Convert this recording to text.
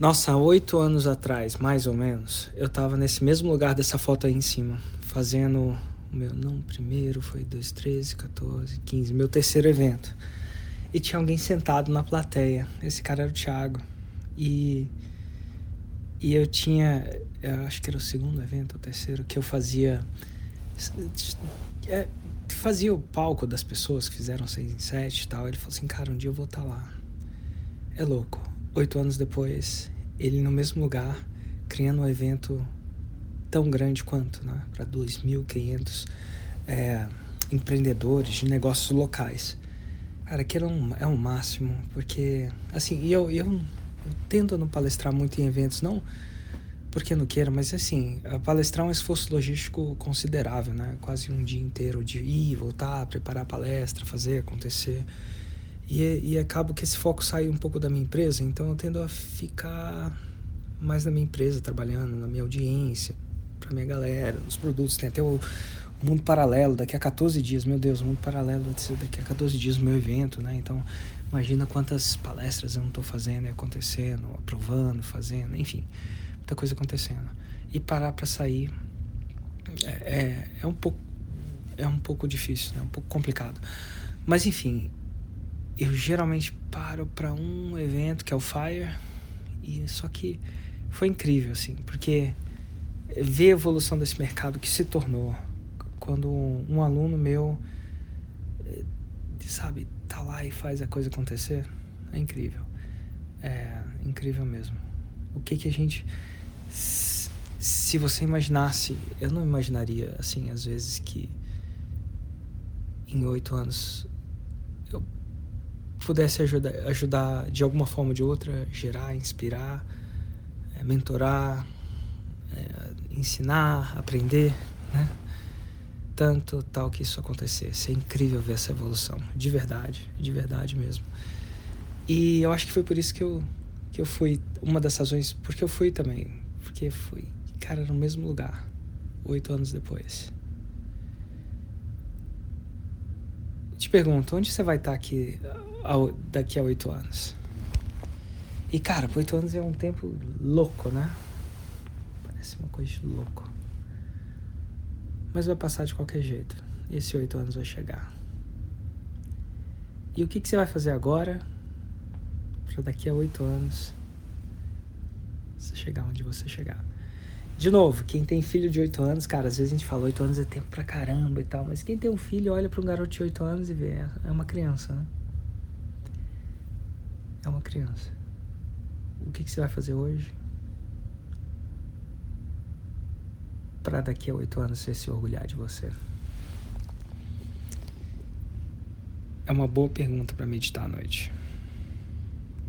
Nossa, oito anos atrás, mais ou menos, eu tava nesse mesmo lugar dessa foto aí em cima, fazendo o meu, não, primeiro foi 2, 13, 14, 15, meu terceiro evento. E tinha alguém sentado na plateia. Esse cara era o Thiago. E, e eu tinha, eu acho que era o segundo evento, o terceiro, que eu fazia. É, fazia o palco das pessoas que fizeram 6 em 7 e tal. Ele falou assim: Cara, um dia eu vou estar tá lá. É louco. Oito anos depois, ele no mesmo lugar, criando um evento tão grande quanto, né? Para 2.500 é, empreendedores de negócios locais. Cara, aquilo é um, é um máximo, porque, assim, eu, eu, eu tendo a não palestrar muito em eventos, não porque não queira, mas assim, palestrar é um esforço logístico considerável, né? Quase um dia inteiro de ir, voltar, preparar a palestra, fazer acontecer. E, e acabo que esse foco sai um pouco da minha empresa, então eu tendo a ficar mais na minha empresa, trabalhando, na minha audiência, pra minha galera, nos produtos. Tem até o Mundo Paralelo, daqui a 14 dias, meu Deus, Mundo Paralelo vai ser daqui a 14 dias o meu evento, né? Então, imagina quantas palestras eu não estou fazendo e acontecendo, aprovando, fazendo, enfim, muita coisa acontecendo. E parar para sair é, é, é, um pouco é um pouco difícil, né? um pouco complicado. Mas enfim, eu geralmente paro para um evento que é o Fire e só que foi incrível assim, porque ver a evolução desse mercado que se tornou quando um, aluno meu eh, sabe tá lá e faz a coisa acontecer é incrível. É incrível mesmo. O que que a gente se você imaginasse eu não imaginaria assim às vezes que em oito anos eu pudesse ajudar ajudar de alguma forma ou de outra gerar inspirar é, mentorar é, ensinar aprender né tanto tal que isso acontecesse. É incrível ver essa evolução, de verdade, de verdade mesmo. E eu acho que foi por isso que eu, que eu fui, uma das razões, porque eu fui também, porque fui, cara, no mesmo lugar, oito anos depois. Te pergunto, onde você vai estar aqui daqui a oito anos? E cara, oito anos é um tempo louco, né? Parece uma coisa de louco. Mas vai passar de qualquer jeito. Esse oito anos vai chegar. E o que, que você vai fazer agora para daqui a oito anos você chegar onde você chegar? De novo, quem tem filho de oito anos, cara, às vezes a gente fala oito anos é tempo pra caramba e tal, mas quem tem um filho olha para um garoto de oito anos e vê, é uma criança, né? É uma criança. O que, que você vai fazer hoje? para daqui a oito anos você se orgulhar de você? É uma boa pergunta para meditar à noite.